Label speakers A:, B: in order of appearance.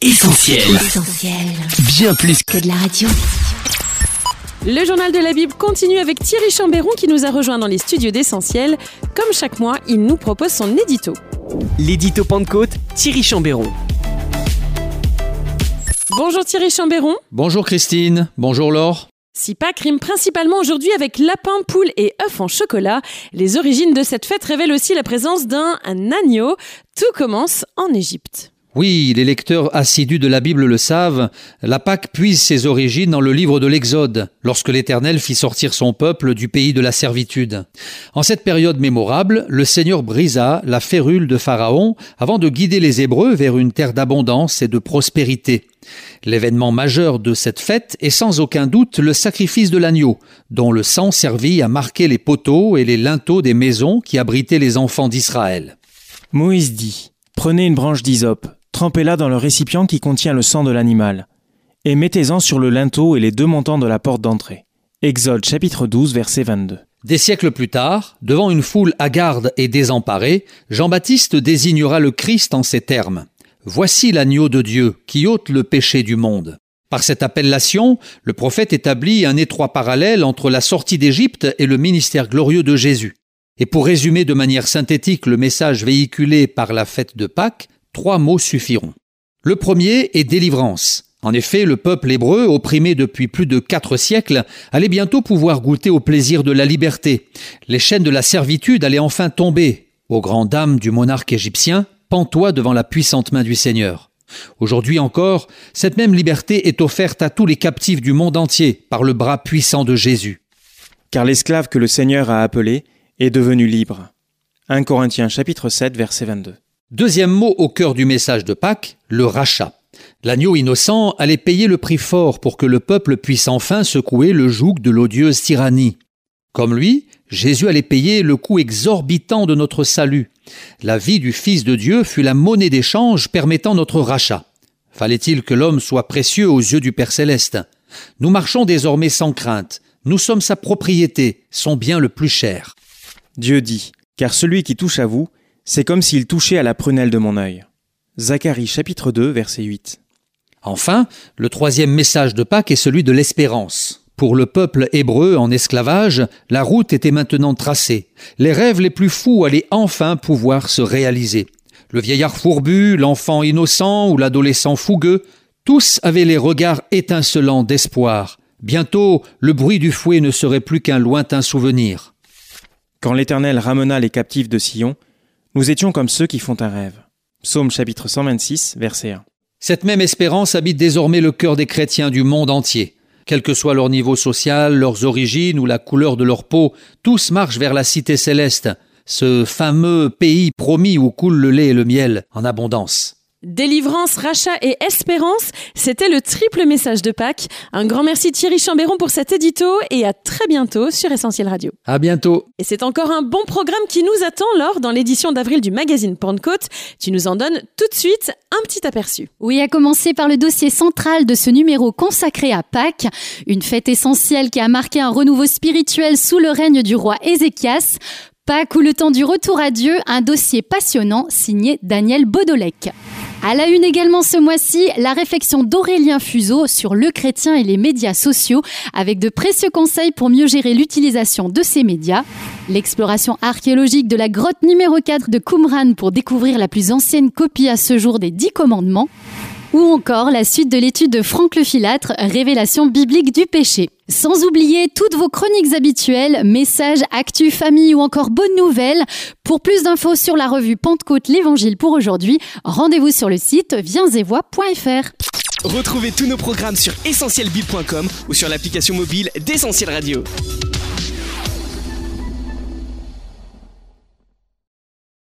A: Essentiel. Bien plus que de la radio.
B: Le journal de la Bible continue avec Thierry Chambéron qui nous a rejoint dans les studios d'Essentiel. Comme chaque mois, il nous propose son édito.
A: L'édito Pentecôte, Thierry Chambéron.
B: Bonjour Thierry Chambéron.
C: Bonjour Christine, bonjour Laure.
B: Si Pâques rime principalement aujourd'hui avec lapin, poule et œuf en chocolat, les origines de cette fête révèlent aussi la présence d'un agneau. Tout commence en Égypte.
C: Oui, les lecteurs assidus de la Bible le savent, la Pâque puise ses origines dans le livre de l'Exode, lorsque l'Éternel fit sortir son peuple du pays de la servitude. En cette période mémorable, le Seigneur brisa la férule de Pharaon avant de guider les Hébreux vers une terre d'abondance et de prospérité. L'événement majeur de cette fête est sans aucun doute le sacrifice de l'agneau, dont le sang servit à marquer les poteaux et les linteaux des maisons qui abritaient les enfants d'Israël.
D: Moïse dit Prenez une branche d'hysope, Trempez-la dans le récipient qui contient le sang de l'animal, et mettez-en sur le linteau et les deux montants de la porte d'entrée. Exode chapitre 12 verset 22.
C: Des siècles plus tard, devant une foule hagarde et désemparée, Jean-Baptiste désignera le Christ en ces termes. Voici l'agneau de Dieu qui ôte le péché du monde. Par cette appellation, le prophète établit un étroit parallèle entre la sortie d'Égypte et le ministère glorieux de Jésus. Et pour résumer de manière synthétique le message véhiculé par la fête de Pâques, trois mots suffiront. Le premier est délivrance. En effet, le peuple hébreu, opprimé depuis plus de quatre siècles, allait bientôt pouvoir goûter au plaisir de la liberté. Les chaînes de la servitude allaient enfin tomber. Aux grandes dames du monarque égyptien, pantois devant la puissante main du Seigneur. Aujourd'hui encore, cette même liberté est offerte à tous les captifs du monde entier par le bras puissant de Jésus.
D: Car l'esclave que le Seigneur a appelé est devenu libre. 1 Corinthiens chapitre 7 verset 22.
C: Deuxième mot au cœur du message de Pâques, le rachat. L'agneau innocent allait payer le prix fort pour que le peuple puisse enfin secouer le joug de l'odieuse tyrannie. Comme lui, Jésus allait payer le coût exorbitant de notre salut. La vie du Fils de Dieu fut la monnaie d'échange permettant notre rachat. Fallait-il que l'homme soit précieux aux yeux du Père céleste? Nous marchons désormais sans crainte. Nous sommes sa propriété, son bien le plus cher.
D: Dieu dit, car celui qui touche à vous c'est comme s'il touchait à la prunelle de mon œil. Zacharie chapitre 2 verset 8.
C: Enfin, le troisième message de Pâques est celui de l'espérance. Pour le peuple hébreu en esclavage, la route était maintenant tracée. Les rêves les plus fous allaient enfin pouvoir se réaliser. Le vieillard fourbu, l'enfant innocent ou l'adolescent fougueux, tous avaient les regards étincelants d'espoir. Bientôt, le bruit du fouet ne serait plus qu'un lointain souvenir.
D: Quand l'Éternel ramena les captifs de Sion, nous étions comme ceux qui font un rêve. Psaume chapitre 126, verset 1.
C: Cette même espérance habite désormais le cœur des chrétiens du monde entier. Quel que soit leur niveau social, leurs origines ou la couleur de leur peau, tous marchent vers la cité céleste, ce fameux pays promis où coule le lait et le miel en abondance.
B: Délivrance, rachat et espérance, c'était le triple message de Pâques. Un grand merci Thierry Chambéron pour cet édito et à très bientôt sur Essentiel Radio.
C: À bientôt.
B: Et c'est encore un bon programme qui nous attend lors dans l'édition d'avril du magazine Pentecôte. Tu nous en donnes tout de suite un petit aperçu.
E: Oui, à commencer par le dossier central de ce numéro consacré à Pâques, une fête essentielle qui a marqué un renouveau spirituel sous le règne du roi Ézéchias. Pâques ou le temps du retour à Dieu, un dossier passionnant signé Daniel Bodolek. À la une également ce mois-ci, la réflexion d'Aurélien Fuseau sur le chrétien et les médias sociaux, avec de précieux conseils pour mieux gérer l'utilisation de ces médias. L'exploration archéologique de la grotte numéro 4 de Qumran pour découvrir la plus ancienne copie à ce jour des Dix Commandements. Ou encore la suite de l'étude de Franck Le Filâtre, Révélation biblique du péché. Sans oublier toutes vos chroniques habituelles, messages, actus, famille ou encore bonnes nouvelles. Pour plus d'infos sur la revue Pentecôte l'Évangile pour aujourd'hui, rendez-vous sur le site viensetvoix.fr.
A: Retrouvez tous nos programmes sur essentielbib.com ou sur l'application mobile d'Essentiel Radio.